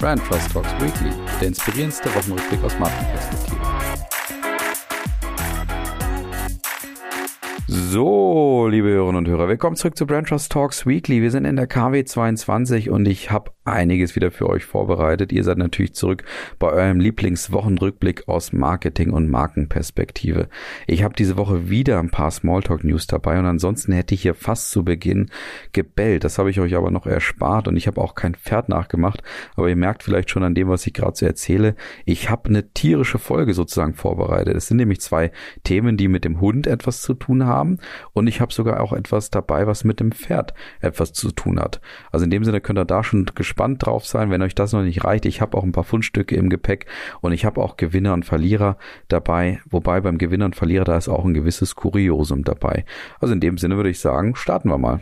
Brand Trust Talks Weekly, der inspirierendste Wochenrückblick aus Markenperspektive. So, liebe Hörerinnen und Hörer, willkommen zurück zu Brand Trust Talks Weekly. Wir sind in der KW 22 und ich habe einiges wieder für euch vorbereitet. Ihr seid natürlich zurück bei eurem Lieblingswochenrückblick aus Marketing und Markenperspektive. Ich habe diese Woche wieder ein paar Smalltalk News dabei und ansonsten hätte ich hier fast zu Beginn gebellt. Das habe ich euch aber noch erspart und ich habe auch kein Pferd nachgemacht. Aber ihr merkt vielleicht schon an dem, was ich gerade so erzähle, ich habe eine tierische Folge sozusagen vorbereitet. Es sind nämlich zwei Themen, die mit dem Hund etwas zu tun haben. Und ich habe sogar auch etwas dabei, was mit dem Pferd etwas zu tun hat. Also in dem Sinne könnt ihr da schon drauf sein, wenn euch das noch nicht reicht. Ich habe auch ein paar Fundstücke im Gepäck und ich habe auch Gewinner und Verlierer dabei. Wobei beim Gewinner und Verlierer da ist auch ein gewisses Kuriosum dabei. Also in dem Sinne würde ich sagen, starten wir mal.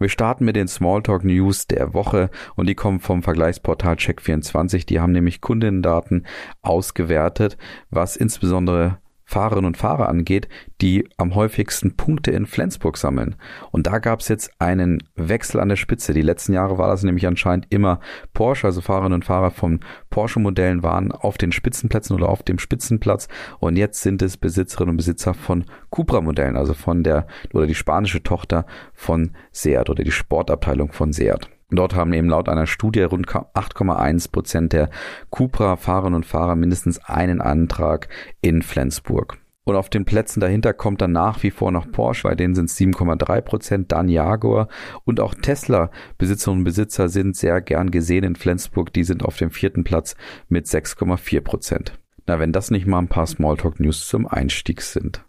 Wir starten mit den Smalltalk News der Woche und die kommen vom Vergleichsportal Check24. Die haben nämlich Kundendaten ausgewertet, was insbesondere Fahrerinnen und Fahrer angeht, die am häufigsten Punkte in Flensburg sammeln. Und da gab es jetzt einen Wechsel an der Spitze. Die letzten Jahre war das nämlich anscheinend immer Porsche, also Fahrerinnen und Fahrer von Porsche-Modellen waren auf den Spitzenplätzen oder auf dem Spitzenplatz. Und jetzt sind es Besitzerinnen und Besitzer von Cupra-Modellen, also von der oder die spanische Tochter von Seat oder die Sportabteilung von Seat. Dort haben eben laut einer Studie rund 8,1 Prozent der Cupra-Fahrerinnen und Fahrer mindestens einen Antrag in Flensburg. Und auf den Plätzen dahinter kommt dann nach wie vor noch Porsche, bei denen sind es 7,3 Prozent, dann Jaguar und auch Tesla Besitzerinnen und Besitzer sind sehr gern gesehen in Flensburg, die sind auf dem vierten Platz mit 6,4 Prozent. Na, wenn das nicht mal ein paar Smalltalk-News zum Einstieg sind.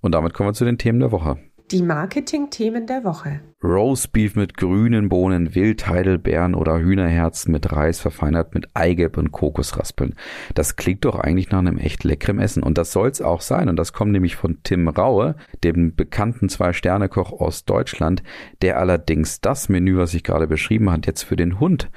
Und damit kommen wir zu den Themen der Woche. Die Marketing-Themen der Woche. Roastbeef mit grünen Bohnen, Wildheidelbeeren oder Hühnerherzen mit Reis verfeinert mit Eigelb und Kokosraspeln. Das klingt doch eigentlich nach einem echt leckerem Essen. Und das soll's auch sein. Und das kommt nämlich von Tim Raue, dem bekannten Zwei-Sterne-Koch aus Deutschland, der allerdings das Menü, was ich gerade beschrieben hat, jetzt für den Hund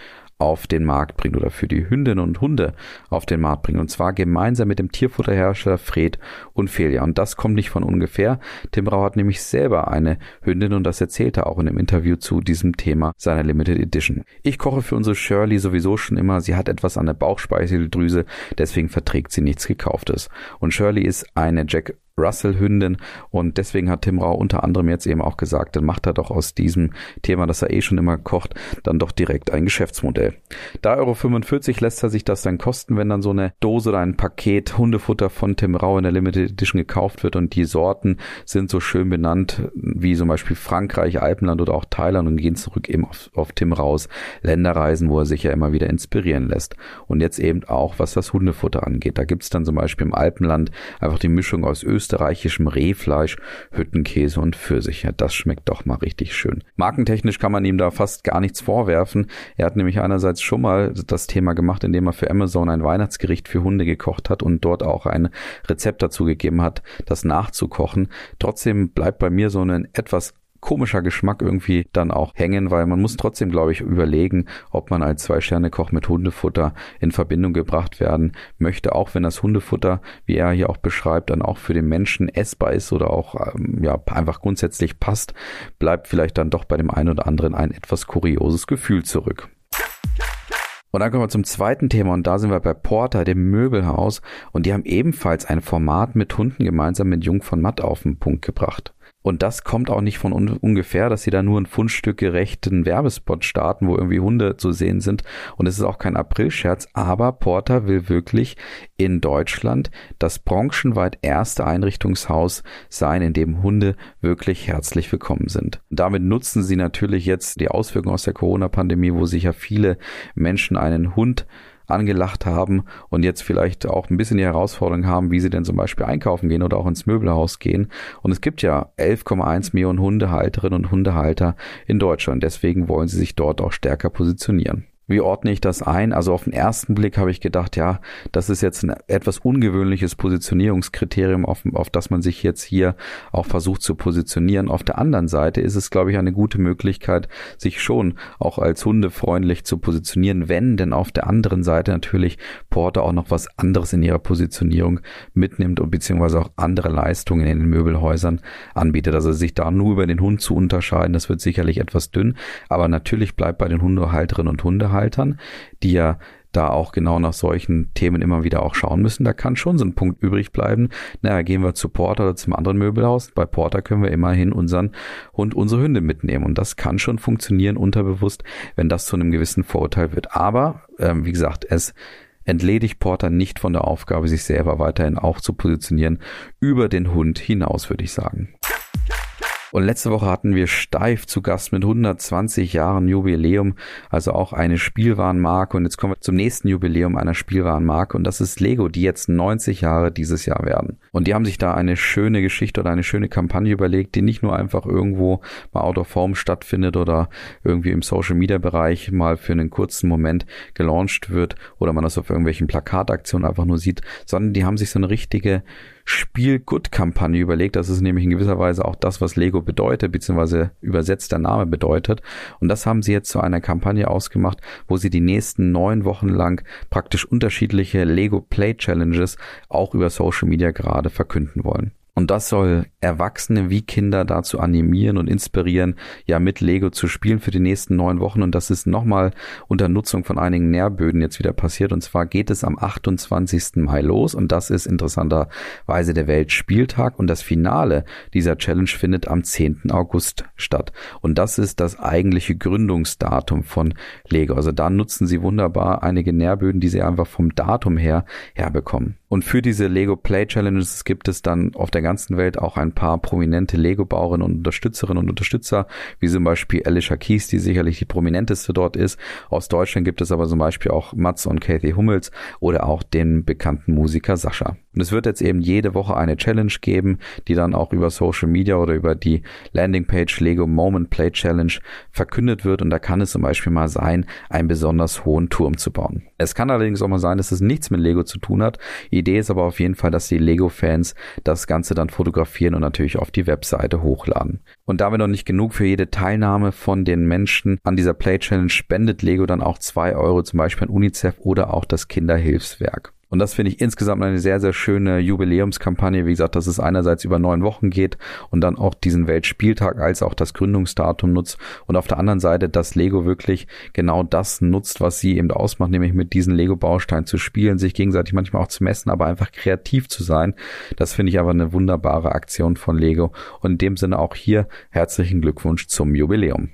auf den Markt bringt oder für die Hündinnen und Hunde auf den Markt bringt. Und zwar gemeinsam mit dem Tierfutterhersteller Fred und Felia. Und das kommt nicht von ungefähr. Tim Rau hat nämlich selber eine Hündin und das erzählt er auch in dem Interview zu diesem Thema seiner Limited Edition. Ich koche für unsere Shirley sowieso schon immer. Sie hat etwas an der Bauchspeicheldrüse, deswegen verträgt sie nichts Gekauftes. Und Shirley ist eine Jack Russell-Hündin und deswegen hat Tim Rau unter anderem jetzt eben auch gesagt, dann macht er doch aus diesem Thema, das er eh schon immer kocht, dann doch direkt ein Geschäftsmodell. 3,45 Euro lässt er sich das dann kosten, wenn dann so eine Dose oder ein Paket Hundefutter von Tim Rau in der Limited Edition gekauft wird und die Sorten sind so schön benannt wie zum Beispiel Frankreich, Alpenland oder auch Thailand und gehen zurück eben auf, auf Tim Raus Länderreisen, wo er sich ja immer wieder inspirieren lässt. Und jetzt eben auch, was das Hundefutter angeht. Da gibt's dann zum Beispiel im Alpenland einfach die Mischung aus Österreich österreichischem Rehfleisch, Hüttenkäse und Pfirsich. das schmeckt doch mal richtig schön. Markentechnisch kann man ihm da fast gar nichts vorwerfen. Er hat nämlich einerseits schon mal das Thema gemacht, indem er für Amazon ein Weihnachtsgericht für Hunde gekocht hat und dort auch ein Rezept dazu gegeben hat, das nachzukochen. Trotzdem bleibt bei mir so ein etwas komischer Geschmack irgendwie dann auch hängen, weil man muss trotzdem, glaube ich, überlegen, ob man als Zwei-Sterne-Koch mit Hundefutter in Verbindung gebracht werden möchte, auch wenn das Hundefutter, wie er hier auch beschreibt, dann auch für den Menschen essbar ist oder auch ähm, ja einfach grundsätzlich passt, bleibt vielleicht dann doch bei dem einen oder anderen ein etwas kurioses Gefühl zurück. Und dann kommen wir zum zweiten Thema und da sind wir bei Porter, dem Möbelhaus und die haben ebenfalls ein Format mit Hunden gemeinsam mit Jung von Matt auf den Punkt gebracht. Und das kommt auch nicht von un ungefähr, dass sie da nur ein Fundstück gerechten Werbespot starten, wo irgendwie Hunde zu sehen sind. Und es ist auch kein Aprilscherz, aber Porter will wirklich in Deutschland das branchenweit erste Einrichtungshaus sein, in dem Hunde wirklich herzlich willkommen sind. damit nutzen sie natürlich jetzt die Auswirkungen aus der Corona-Pandemie, wo sich ja viele Menschen einen Hund angelacht haben und jetzt vielleicht auch ein bisschen die Herausforderung haben, wie sie denn zum Beispiel einkaufen gehen oder auch ins Möbelhaus gehen. Und es gibt ja 11,1 Millionen Hundehalterinnen und Hundehalter in Deutschland. Deswegen wollen sie sich dort auch stärker positionieren. Wie ordne ich das ein? Also auf den ersten Blick habe ich gedacht, ja, das ist jetzt ein etwas ungewöhnliches Positionierungskriterium, auf, auf das man sich jetzt hier auch versucht zu positionieren. Auf der anderen Seite ist es, glaube ich, eine gute Möglichkeit, sich schon auch als hundefreundlich zu positionieren, wenn denn auf der anderen Seite natürlich Porter auch noch was anderes in ihrer Positionierung mitnimmt und beziehungsweise auch andere Leistungen in den Möbelhäusern anbietet. Also sich da nur über den Hund zu unterscheiden, das wird sicherlich etwas dünn, aber natürlich bleibt bei den Hundehalterinnen und Hundehaltern Hundehaltern, die ja da auch genau nach solchen Themen immer wieder auch schauen müssen. Da kann schon so ein Punkt übrig bleiben. Naja, gehen wir zu Porter oder zum anderen Möbelhaus. Bei Porter können wir immerhin unseren Hund, unsere Hunde mitnehmen. Und das kann schon funktionieren unterbewusst, wenn das zu einem gewissen Vorurteil wird. Aber, ähm, wie gesagt, es entledigt Porter nicht von der Aufgabe, sich selber weiterhin auch zu positionieren über den Hund hinaus, würde ich sagen. Und letzte Woche hatten wir Steif zu Gast mit 120 Jahren Jubiläum, also auch eine Spielwarenmarke. Und jetzt kommen wir zum nächsten Jubiläum einer Spielwarenmarke und das ist Lego, die jetzt 90 Jahre dieses Jahr werden. Und die haben sich da eine schöne Geschichte oder eine schöne Kampagne überlegt, die nicht nur einfach irgendwo mal out of form stattfindet oder irgendwie im Social Media Bereich mal für einen kurzen Moment gelauncht wird oder man das auf irgendwelchen Plakataktionen einfach nur sieht, sondern die haben sich so eine richtige Spiel-Good-Kampagne überlegt. Das ist nämlich in gewisser Weise auch das, was Lego bedeutet, beziehungsweise übersetzt der Name bedeutet. Und das haben sie jetzt zu einer Kampagne ausgemacht, wo sie die nächsten neun Wochen lang praktisch unterschiedliche Lego Play Challenges auch über Social Media gerade verkünden wollen. Und das soll Erwachsene wie Kinder dazu animieren und inspirieren, ja mit Lego zu spielen für die nächsten neun Wochen. Und das ist nochmal unter Nutzung von einigen Nährböden jetzt wieder passiert. Und zwar geht es am 28. Mai los. Und das ist interessanterweise der Weltspieltag. Und das Finale dieser Challenge findet am 10. August statt. Und das ist das eigentliche Gründungsdatum von Lego. Also da nutzen sie wunderbar einige Nährböden, die sie einfach vom Datum her herbekommen. Und für diese Lego Play Challenges gibt es dann auf der ganzen Welt auch ein paar prominente Lego-Bauerinnen und Unterstützerinnen und Unterstützer, wie zum Beispiel Alicia Keys, die sicherlich die prominenteste dort ist. Aus Deutschland gibt es aber zum Beispiel auch Mats und Kathy Hummels oder auch den bekannten Musiker Sascha. Und es wird jetzt eben jede Woche eine Challenge geben, die dann auch über Social Media oder über die Landingpage Lego Moment Play Challenge verkündet wird. Und da kann es zum Beispiel mal sein, einen besonders hohen Turm zu bauen. Es kann allerdings auch mal sein, dass es nichts mit Lego zu tun hat. Die Idee ist aber auf jeden Fall, dass die Lego-Fans das Ganze dann fotografieren und natürlich auf die Webseite hochladen. Und da wir noch nicht genug für jede Teilnahme von den Menschen an dieser Play Challenge spendet Lego dann auch zwei Euro zum Beispiel an UNICEF oder auch das Kinderhilfswerk. Und das finde ich insgesamt eine sehr, sehr schöne Jubiläumskampagne. Wie gesagt, dass es einerseits über neun Wochen geht und dann auch diesen Weltspieltag als auch das Gründungsdatum nutzt. Und auf der anderen Seite, dass Lego wirklich genau das nutzt, was sie eben ausmacht, nämlich mit diesen Lego-Bausteinen zu spielen, sich gegenseitig manchmal auch zu messen, aber einfach kreativ zu sein. Das finde ich aber eine wunderbare Aktion von Lego. Und in dem Sinne auch hier herzlichen Glückwunsch zum Jubiläum.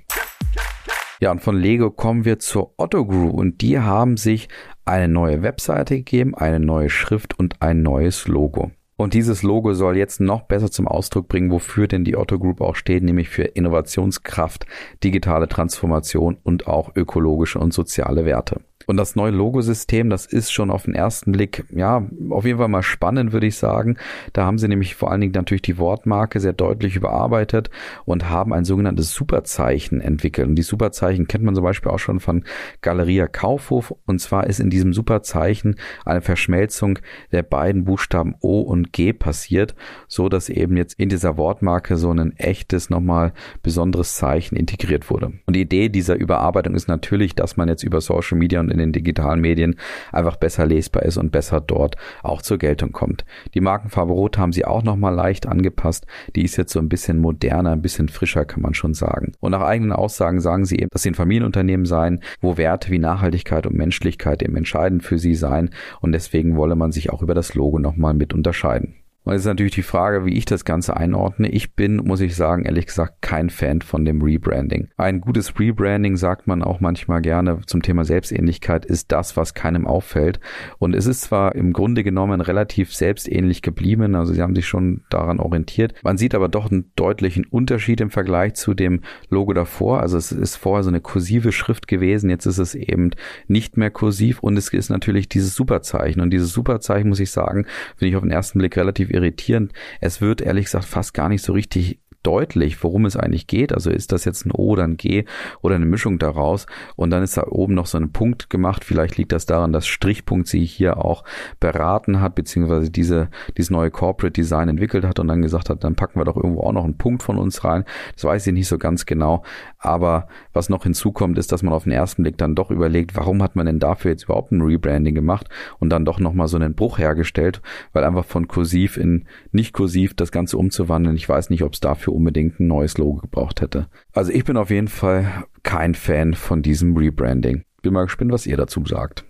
Ja, und von Lego kommen wir zur Otto Group und die haben sich eine neue Webseite gegeben, eine neue Schrift und ein neues Logo. Und dieses Logo soll jetzt noch besser zum Ausdruck bringen, wofür denn die Otto Group auch steht, nämlich für Innovationskraft, digitale Transformation und auch ökologische und soziale Werte. Und das neue Logosystem, das ist schon auf den ersten Blick, ja, auf jeden Fall mal spannend, würde ich sagen. Da haben sie nämlich vor allen Dingen natürlich die Wortmarke sehr deutlich überarbeitet und haben ein sogenanntes Superzeichen entwickelt. Und die Superzeichen kennt man zum Beispiel auch schon von Galeria Kaufhof. Und zwar ist in diesem Superzeichen eine Verschmelzung der beiden Buchstaben O und G passiert, so dass eben jetzt in dieser Wortmarke so ein echtes, nochmal besonderes Zeichen integriert wurde. Und die Idee dieser Überarbeitung ist natürlich, dass man jetzt über Social Media und in den digitalen Medien einfach besser lesbar ist und besser dort auch zur Geltung kommt. Die Markenfarbe Rot haben sie auch nochmal leicht angepasst. Die ist jetzt so ein bisschen moderner, ein bisschen frischer, kann man schon sagen. Und nach eigenen Aussagen sagen sie eben, dass sie ein Familienunternehmen seien, wo Werte wie Nachhaltigkeit und Menschlichkeit eben entscheidend für sie seien. Und deswegen wolle man sich auch über das Logo nochmal mit unterscheiden. Und es ist natürlich die Frage, wie ich das Ganze einordne. Ich bin, muss ich sagen, ehrlich gesagt, kein Fan von dem Rebranding. Ein gutes Rebranding, sagt man auch manchmal gerne zum Thema Selbstähnlichkeit, ist das, was keinem auffällt. Und es ist zwar im Grunde genommen relativ selbstähnlich geblieben, also sie haben sich schon daran orientiert. Man sieht aber doch einen deutlichen Unterschied im Vergleich zu dem Logo davor. Also es ist vorher so eine kursive Schrift gewesen, jetzt ist es eben nicht mehr kursiv und es ist natürlich dieses Superzeichen. Und dieses Superzeichen, muss ich sagen, finde ich auf den ersten Blick relativ irritierend. Es wird ehrlich gesagt fast gar nicht so richtig deutlich, worum es eigentlich geht. Also ist das jetzt ein O oder ein G oder eine Mischung daraus. Und dann ist da oben noch so ein Punkt gemacht. Vielleicht liegt das daran, dass Strichpunkt sie hier auch beraten hat, beziehungsweise diese, dieses neue Corporate Design entwickelt hat und dann gesagt hat, dann packen wir doch irgendwo auch noch einen Punkt von uns rein. Das weiß ich nicht so ganz genau. Aber was noch hinzukommt, ist, dass man auf den ersten Blick dann doch überlegt, warum hat man denn dafür jetzt überhaupt ein Rebranding gemacht und dann doch nochmal so einen Bruch hergestellt, weil einfach von kursiv in nicht kursiv das Ganze umzuwandeln, ich weiß nicht, ob es dafür unbedingt ein neues Logo gebraucht hätte. Also ich bin auf jeden Fall kein Fan von diesem Rebranding. Bin mal gespannt, was ihr dazu sagt.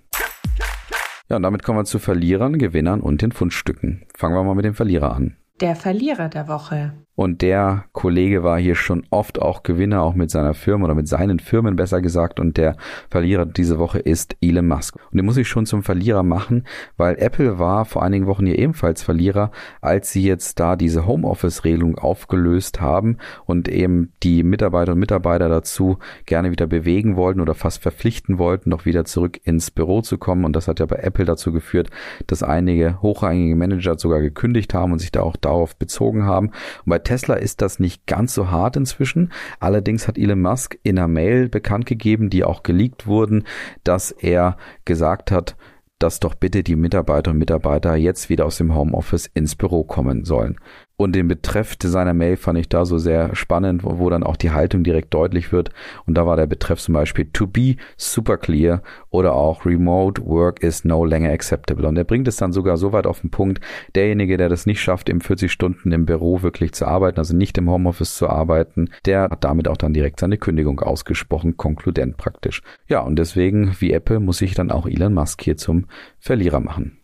Ja, und damit kommen wir zu Verlierern, Gewinnern und den Fundstücken. Fangen wir mal mit dem Verlierer an. Der Verlierer der Woche. Und der Kollege war hier schon oft auch Gewinner, auch mit seiner Firma oder mit seinen Firmen besser gesagt. Und der Verlierer diese Woche ist Elon Musk. Und den muss ich schon zum Verlierer machen, weil Apple war vor einigen Wochen hier ebenfalls Verlierer, als sie jetzt da diese Homeoffice-Regelung aufgelöst haben und eben die Mitarbeiter und Mitarbeiter dazu gerne wieder bewegen wollten oder fast verpflichten wollten, noch wieder zurück ins Büro zu kommen. Und das hat ja bei Apple dazu geführt, dass einige hochrangige Manager sogar gekündigt haben und sich da auch darauf bezogen haben. Und bei Tesla ist das nicht ganz so hart inzwischen. Allerdings hat Elon Musk in einer Mail bekannt gegeben, die auch geleakt wurden, dass er gesagt hat, dass doch bitte die Mitarbeiter und Mitarbeiter jetzt wieder aus dem Homeoffice ins Büro kommen sollen. Und den Betreff seiner Mail fand ich da so sehr spannend, wo, wo, dann auch die Haltung direkt deutlich wird. Und da war der Betreff zum Beispiel to be super clear oder auch remote work is no longer acceptable. Und er bringt es dann sogar so weit auf den Punkt, derjenige, der das nicht schafft, im 40 Stunden im Büro wirklich zu arbeiten, also nicht im Homeoffice zu arbeiten, der hat damit auch dann direkt seine Kündigung ausgesprochen, konkludent praktisch. Ja, und deswegen, wie Apple, muss ich dann auch Elon Musk hier zum Verlierer machen.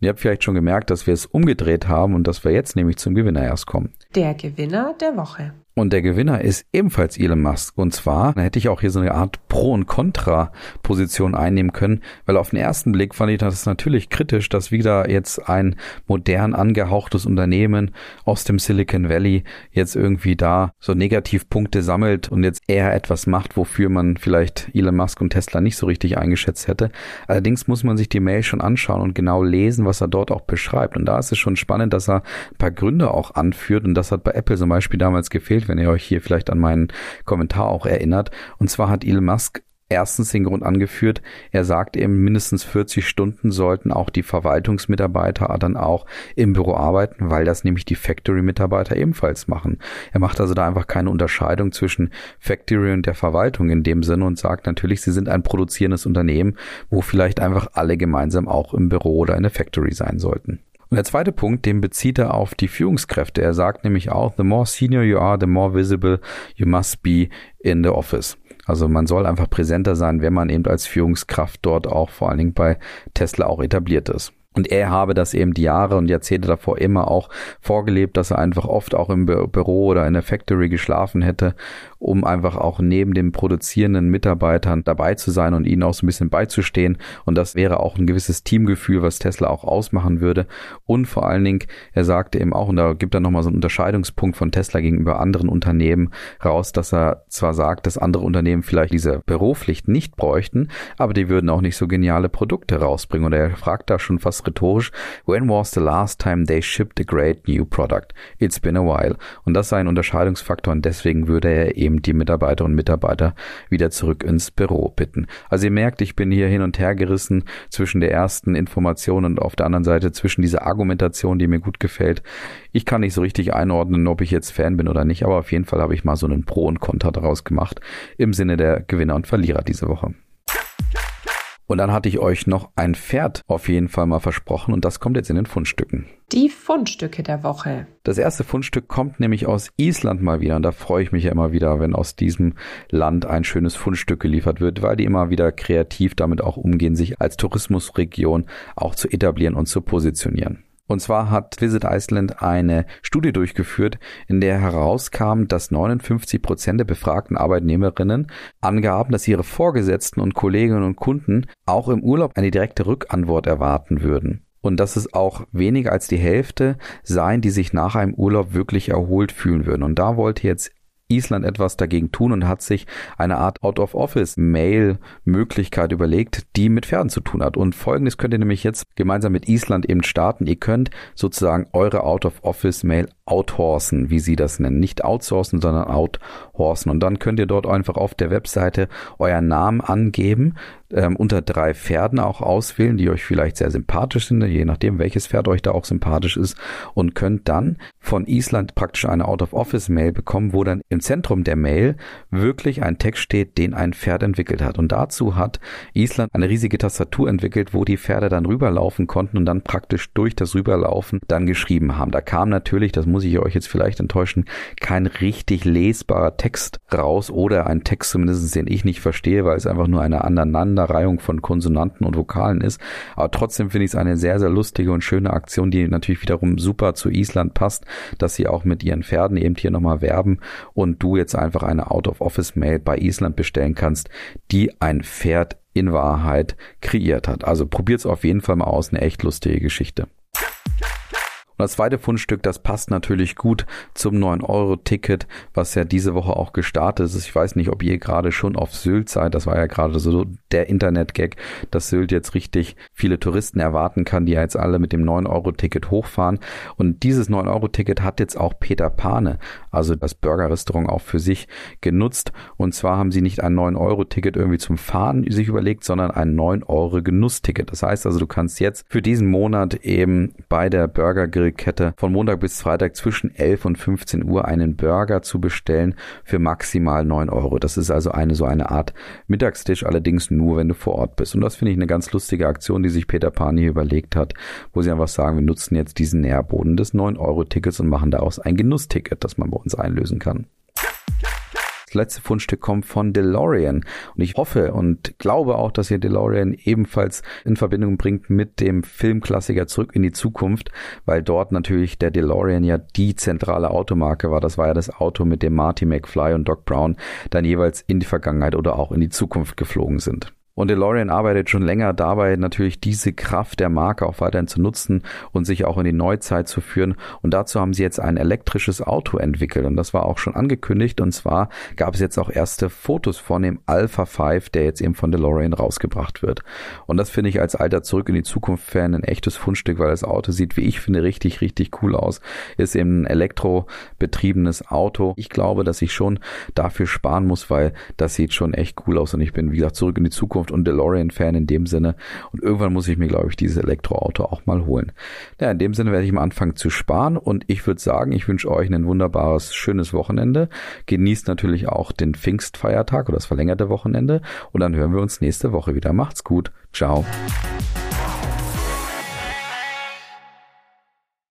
Ihr habt vielleicht schon gemerkt, dass wir es umgedreht haben und dass wir jetzt nämlich zum Gewinner erst kommen. Der Gewinner der Woche. Und der Gewinner ist ebenfalls Elon Musk. Und zwar, hätte ich auch hier so eine Art Pro- und Contra-Position einnehmen können, weil auf den ersten Blick fand ich das natürlich kritisch, dass wieder jetzt ein modern angehauchtes Unternehmen aus dem Silicon Valley jetzt irgendwie da so Negativpunkte sammelt und jetzt eher etwas macht, wofür man vielleicht Elon Musk und Tesla nicht so richtig eingeschätzt hätte. Allerdings muss man sich die Mail schon anschauen und genau lesen, was er dort auch beschreibt. Und da ist es schon spannend, dass er ein paar Gründe auch anführt. Und das hat bei Apple zum Beispiel damals gefehlt wenn ihr euch hier vielleicht an meinen Kommentar auch erinnert. Und zwar hat Elon Musk erstens den Grund angeführt, er sagt eben, mindestens 40 Stunden sollten auch die Verwaltungsmitarbeiter dann auch im Büro arbeiten, weil das nämlich die Factory-Mitarbeiter ebenfalls machen. Er macht also da einfach keine Unterscheidung zwischen Factory und der Verwaltung in dem Sinne und sagt natürlich, sie sind ein produzierendes Unternehmen, wo vielleicht einfach alle gemeinsam auch im Büro oder in der Factory sein sollten. Und der zweite Punkt, den bezieht er auf die Führungskräfte. Er sagt nämlich auch, the more senior you are, the more visible you must be in the office. Also man soll einfach präsenter sein, wenn man eben als Führungskraft dort auch vor allen Dingen bei Tesla auch etabliert ist. Und er habe das eben die Jahre und Jahrzehnte davor immer auch vorgelebt, dass er einfach oft auch im Büro oder in der Factory geschlafen hätte um einfach auch neben den produzierenden Mitarbeitern dabei zu sein und ihnen auch so ein bisschen beizustehen. Und das wäre auch ein gewisses Teamgefühl, was Tesla auch ausmachen würde. Und vor allen Dingen, er sagte eben auch, und da gibt er nochmal so einen Unterscheidungspunkt von Tesla gegenüber anderen Unternehmen raus, dass er zwar sagt, dass andere Unternehmen vielleicht diese Büropflicht nicht bräuchten, aber die würden auch nicht so geniale Produkte rausbringen. Und er fragt da schon fast rhetorisch, when was the last time they shipped a great new product? It's been a while. Und das sei ein Unterscheidungsfaktor und deswegen würde er eben eben die Mitarbeiterinnen und Mitarbeiter wieder zurück ins Büro bitten. Also ihr merkt, ich bin hier hin und her gerissen zwischen der ersten Information und auf der anderen Seite zwischen dieser Argumentation, die mir gut gefällt. Ich kann nicht so richtig einordnen, ob ich jetzt Fan bin oder nicht, aber auf jeden Fall habe ich mal so einen Pro und Contra daraus gemacht im Sinne der Gewinner und Verlierer diese Woche. Und dann hatte ich euch noch ein Pferd auf jeden Fall mal versprochen und das kommt jetzt in den Fundstücken. Die Fundstücke der Woche. Das erste Fundstück kommt nämlich aus Island mal wieder und da freue ich mich ja immer wieder, wenn aus diesem Land ein schönes Fundstück geliefert wird, weil die immer wieder kreativ damit auch umgehen, sich als Tourismusregion auch zu etablieren und zu positionieren. Und zwar hat Visit Iceland eine Studie durchgeführt, in der herauskam, dass 59 Prozent der befragten Arbeitnehmerinnen angaben, dass ihre Vorgesetzten und Kolleginnen und Kunden auch im Urlaub eine direkte Rückantwort erwarten würden. Und dass es auch weniger als die Hälfte seien, die sich nach einem Urlaub wirklich erholt fühlen würden. Und da wollte jetzt Island etwas dagegen tun und hat sich eine Art Out-of-Office-Mail-Möglichkeit überlegt, die mit Pferden zu tun hat. Und folgendes könnt ihr nämlich jetzt gemeinsam mit Island eben starten. Ihr könnt sozusagen eure Out-of-Office-Mail outhorsen, wie sie das nennen. Nicht outsourcen, sondern outhorsen. Und dann könnt ihr dort einfach auf der Webseite euren Namen angeben, ähm, unter drei Pferden auch auswählen, die euch vielleicht sehr sympathisch sind, je nachdem, welches Pferd euch da auch sympathisch ist und könnt dann von Island praktisch eine Out-of-Office-Mail bekommen, wo dann im Zentrum der Mail wirklich ein Text steht, den ein Pferd entwickelt hat. Und dazu hat Island eine riesige Tastatur entwickelt, wo die Pferde dann rüberlaufen konnten und dann praktisch durch das Rüberlaufen dann geschrieben haben. Da kam natürlich, das muss ich euch jetzt vielleicht enttäuschen, kein richtig lesbarer Text raus oder ein Text zumindest, den ich nicht verstehe, weil es einfach nur eine Aneinanderreihung von Konsonanten und Vokalen ist. Aber trotzdem finde ich es eine sehr, sehr lustige und schöne Aktion, die natürlich wiederum super zu Island passt, dass sie auch mit ihren Pferden eben hier nochmal werben und du jetzt einfach eine Out-of-Office-Mail bei Island bestellen kannst, die ein Pferd in Wahrheit kreiert hat. Also probiert's auf jeden Fall mal aus, eine echt lustige Geschichte. Und das zweite Fundstück, das passt natürlich gut zum 9-Euro-Ticket, was ja diese Woche auch gestartet ist. Ich weiß nicht, ob ihr gerade schon auf Sylt seid. Das war ja gerade so der Internet-Gag, dass Sylt jetzt richtig viele Touristen erwarten kann, die ja jetzt alle mit dem 9-Euro-Ticket hochfahren. Und dieses 9-Euro-Ticket hat jetzt auch Peter Pane, also das Burger-Restaurant, auch für sich genutzt. Und zwar haben sie nicht ein 9-Euro-Ticket irgendwie zum Fahren sich überlegt, sondern ein 9-Euro-Genussticket. Das heißt also, du kannst jetzt für diesen Monat eben bei der Burger Grill Kette von Montag bis Freitag zwischen 11 und 15 Uhr einen Burger zu bestellen für maximal 9 Euro. Das ist also eine so eine Art Mittagstisch, allerdings nur, wenn du vor Ort bist. Und das finde ich eine ganz lustige Aktion, die sich Peter Pan hier überlegt hat, wo sie einfach sagen, wir nutzen jetzt diesen Nährboden des 9-Euro-Tickets und machen daraus ein Genussticket, das man bei uns einlösen kann letzte Fundstück kommt von DeLorean. Und ich hoffe und glaube auch, dass ihr DeLorean ebenfalls in Verbindung bringt mit dem Filmklassiker Zurück in die Zukunft, weil dort natürlich der DeLorean ja die zentrale Automarke war. Das war ja das Auto, mit dem Marty McFly und Doc Brown dann jeweils in die Vergangenheit oder auch in die Zukunft geflogen sind. Und DeLorean arbeitet schon länger dabei, natürlich diese Kraft der Marke auch weiterhin zu nutzen und sich auch in die Neuzeit zu führen. Und dazu haben sie jetzt ein elektrisches Auto entwickelt. Und das war auch schon angekündigt. Und zwar gab es jetzt auch erste Fotos von dem Alpha 5, der jetzt eben von DeLorean rausgebracht wird. Und das finde ich als alter Zurück in die Zukunft Fan ein echtes Fundstück, weil das Auto sieht, wie ich finde, richtig, richtig cool aus. Ist eben ein elektrobetriebenes Auto. Ich glaube, dass ich schon dafür sparen muss, weil das sieht schon echt cool aus. Und ich bin, wie gesagt, zurück in die Zukunft Zukunft und DeLorean-Fan in dem Sinne. Und irgendwann muss ich mir, glaube ich, dieses Elektroauto auch mal holen. Ja, in dem Sinne werde ich mal anfangen zu sparen und ich würde sagen, ich wünsche euch ein wunderbares, schönes Wochenende. Genießt natürlich auch den Pfingstfeiertag oder das verlängerte Wochenende und dann hören wir uns nächste Woche wieder. Macht's gut. Ciao.